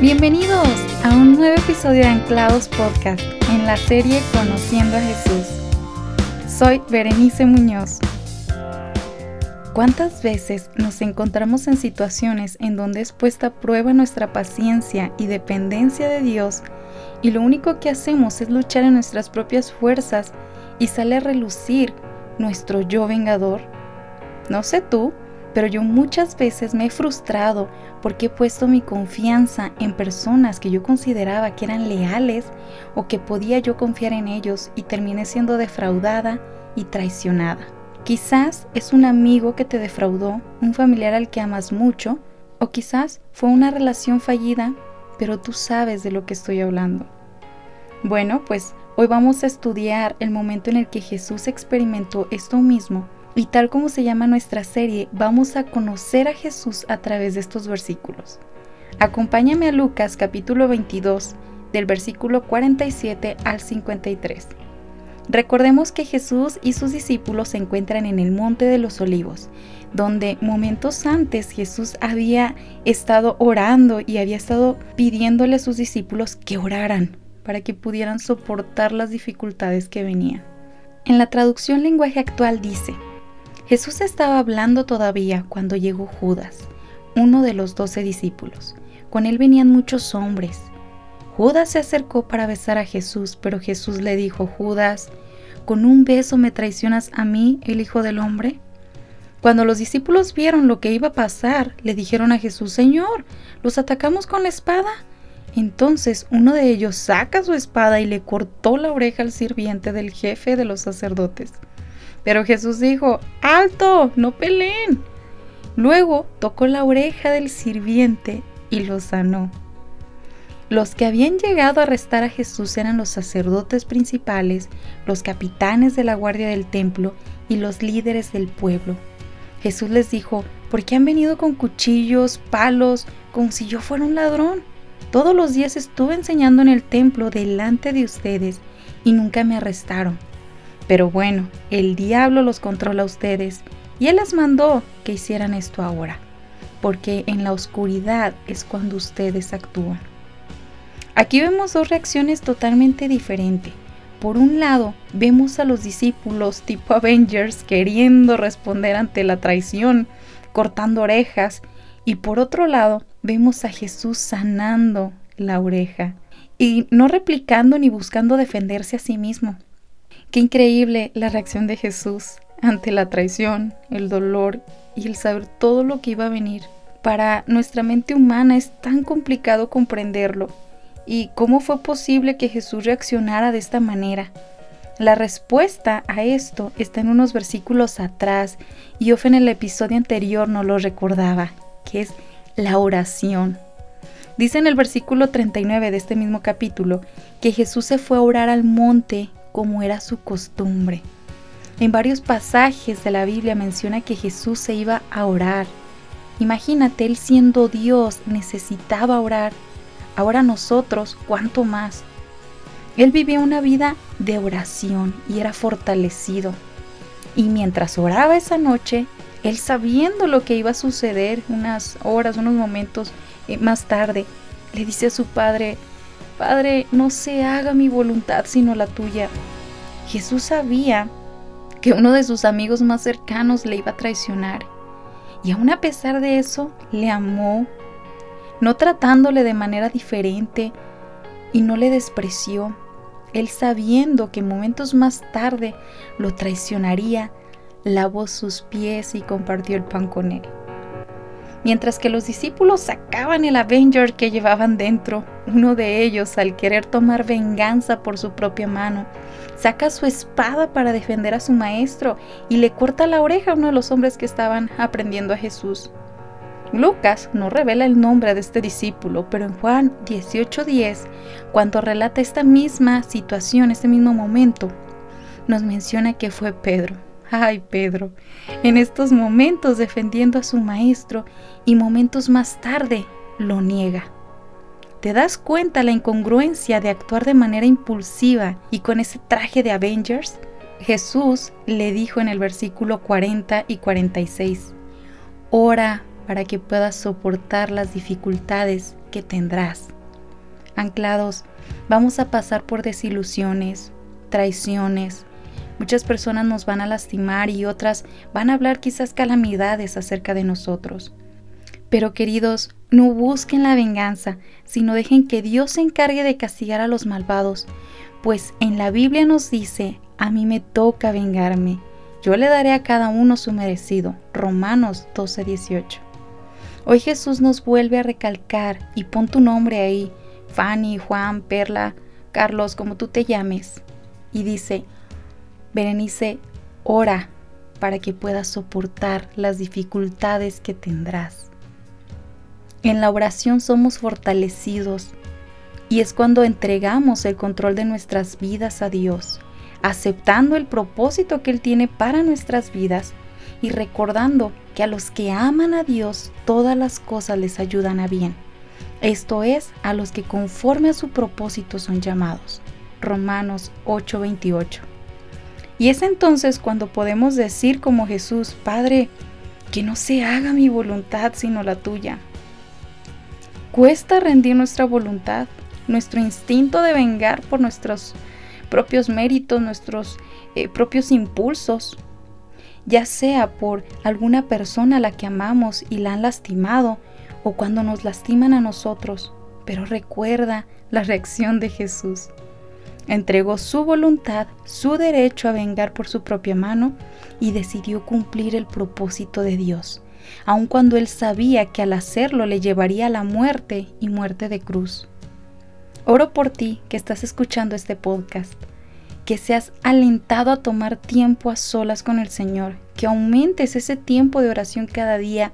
Bienvenidos a un nuevo episodio de Anclados Podcast en la serie Conociendo a Jesús. Soy Berenice Muñoz. ¿Cuántas veces nos encontramos en situaciones en donde es puesta a prueba nuestra paciencia y dependencia de Dios y lo único que hacemos es luchar en nuestras propias fuerzas y sale a relucir nuestro yo vengador? No sé tú, pero yo muchas veces me he frustrado porque he puesto mi confianza en personas que yo consideraba que eran leales o que podía yo confiar en ellos y terminé siendo defraudada y traicionada. Quizás es un amigo que te defraudó, un familiar al que amas mucho, o quizás fue una relación fallida, pero tú sabes de lo que estoy hablando. Bueno, pues hoy vamos a estudiar el momento en el que Jesús experimentó esto mismo y tal como se llama nuestra serie, vamos a conocer a Jesús a través de estos versículos. Acompáñame a Lucas capítulo 22, del versículo 47 al 53. Recordemos que Jesús y sus discípulos se encuentran en el Monte de los Olivos, donde momentos antes Jesús había estado orando y había estado pidiéndole a sus discípulos que oraran para que pudieran soportar las dificultades que venían. En la traducción lenguaje actual dice, Jesús estaba hablando todavía cuando llegó Judas, uno de los doce discípulos. Con él venían muchos hombres. Judas se acercó para besar a Jesús, pero Jesús le dijo, Judas, ¿con un beso me traicionas a mí, el Hijo del Hombre? Cuando los discípulos vieron lo que iba a pasar, le dijeron a Jesús, Señor, ¿los atacamos con la espada? Entonces uno de ellos saca su espada y le cortó la oreja al sirviente del jefe de los sacerdotes. Pero Jesús dijo, alto, no peleen. Luego tocó la oreja del sirviente y lo sanó. Los que habían llegado a arrestar a Jesús eran los sacerdotes principales, los capitanes de la guardia del templo y los líderes del pueblo. Jesús les dijo, ¿por qué han venido con cuchillos, palos, como si yo fuera un ladrón? Todos los días estuve enseñando en el templo delante de ustedes y nunca me arrestaron. Pero bueno, el diablo los controla a ustedes y él les mandó que hicieran esto ahora, porque en la oscuridad es cuando ustedes actúan. Aquí vemos dos reacciones totalmente diferentes. Por un lado, vemos a los discípulos tipo Avengers queriendo responder ante la traición, cortando orejas, y por otro lado, vemos a Jesús sanando la oreja y no replicando ni buscando defenderse a sí mismo, Qué increíble la reacción de Jesús ante la traición, el dolor y el saber todo lo que iba a venir. Para nuestra mente humana es tan complicado comprenderlo. ¿Y cómo fue posible que Jesús reaccionara de esta manera? La respuesta a esto está en unos versículos atrás y Ofe en el episodio anterior nos lo recordaba, que es la oración. Dice en el versículo 39 de este mismo capítulo que Jesús se fue a orar al monte como era su costumbre. En varios pasajes de la Biblia menciona que Jesús se iba a orar. Imagínate, él siendo Dios necesitaba orar. Ahora nosotros, ¿cuánto más? Él vivía una vida de oración y era fortalecido. Y mientras oraba esa noche, él sabiendo lo que iba a suceder unas horas, unos momentos eh, más tarde, le dice a su padre, Padre, no se haga mi voluntad sino la tuya. Jesús sabía que uno de sus amigos más cercanos le iba a traicionar. Y aún a pesar de eso, le amó, no tratándole de manera diferente y no le despreció. Él sabiendo que momentos más tarde lo traicionaría, lavó sus pies y compartió el pan con él. Mientras que los discípulos sacaban el Avenger que llevaban dentro, uno de ellos, al querer tomar venganza por su propia mano, saca su espada para defender a su maestro y le corta la oreja a uno de los hombres que estaban aprendiendo a Jesús. Lucas no revela el nombre de este discípulo, pero en Juan 18:10, cuando relata esta misma situación, este mismo momento, nos menciona que fue Pedro. Ay, Pedro, en estos momentos defendiendo a su maestro y momentos más tarde lo niega. ¿Te das cuenta la incongruencia de actuar de manera impulsiva y con ese traje de Avengers? Jesús le dijo en el versículo 40 y 46, Ora para que puedas soportar las dificultades que tendrás. Anclados, vamos a pasar por desilusiones, traiciones. Muchas personas nos van a lastimar y otras van a hablar quizás calamidades acerca de nosotros. Pero queridos, no busquen la venganza, sino dejen que Dios se encargue de castigar a los malvados, pues en la Biblia nos dice, a mí me toca vengarme, yo le daré a cada uno su merecido. Romanos 12:18. Hoy Jesús nos vuelve a recalcar y pon tu nombre ahí, Fanny, Juan, Perla, Carlos, como tú te llames. Y dice, Berenice, ora para que puedas soportar las dificultades que tendrás. En la oración somos fortalecidos y es cuando entregamos el control de nuestras vidas a Dios, aceptando el propósito que Él tiene para nuestras vidas y recordando que a los que aman a Dios todas las cosas les ayudan a bien. Esto es, a los que conforme a su propósito son llamados. Romanos 8:28. Y es entonces cuando podemos decir como Jesús, Padre, que no se haga mi voluntad sino la tuya. Cuesta rendir nuestra voluntad, nuestro instinto de vengar por nuestros propios méritos, nuestros eh, propios impulsos, ya sea por alguna persona a la que amamos y la han lastimado o cuando nos lastiman a nosotros. Pero recuerda la reacción de Jesús. Entregó su voluntad, su derecho a vengar por su propia mano y decidió cumplir el propósito de Dios, aun cuando él sabía que al hacerlo le llevaría a la muerte y muerte de cruz. Oro por ti que estás escuchando este podcast que seas alentado a tomar tiempo a solas con el Señor, que aumentes ese tiempo de oración cada día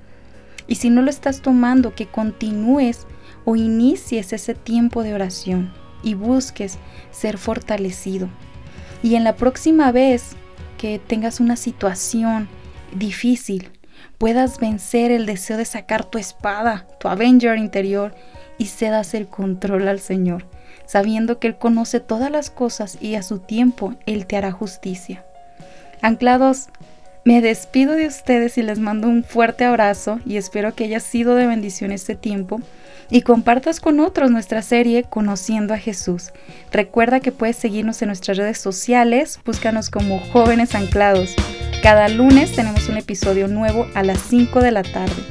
y si no lo estás tomando, que continúes o inicies ese tiempo de oración y busques ser fortalecido. Y en la próxima vez que tengas una situación difícil, puedas vencer el deseo de sacar tu espada, tu Avenger interior y cedas el control al Señor sabiendo que Él conoce todas las cosas y a su tiempo Él te hará justicia. Anclados, me despido de ustedes y les mando un fuerte abrazo y espero que haya sido de bendición este tiempo y compartas con otros nuestra serie Conociendo a Jesús. Recuerda que puedes seguirnos en nuestras redes sociales, búscanos como Jóvenes Anclados. Cada lunes tenemos un episodio nuevo a las 5 de la tarde.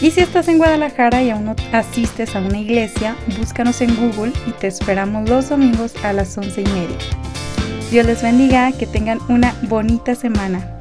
Y si estás en Guadalajara y aún no asistes a una iglesia, búscanos en Google y te esperamos los domingos a las once y media. Dios les bendiga, que tengan una bonita semana.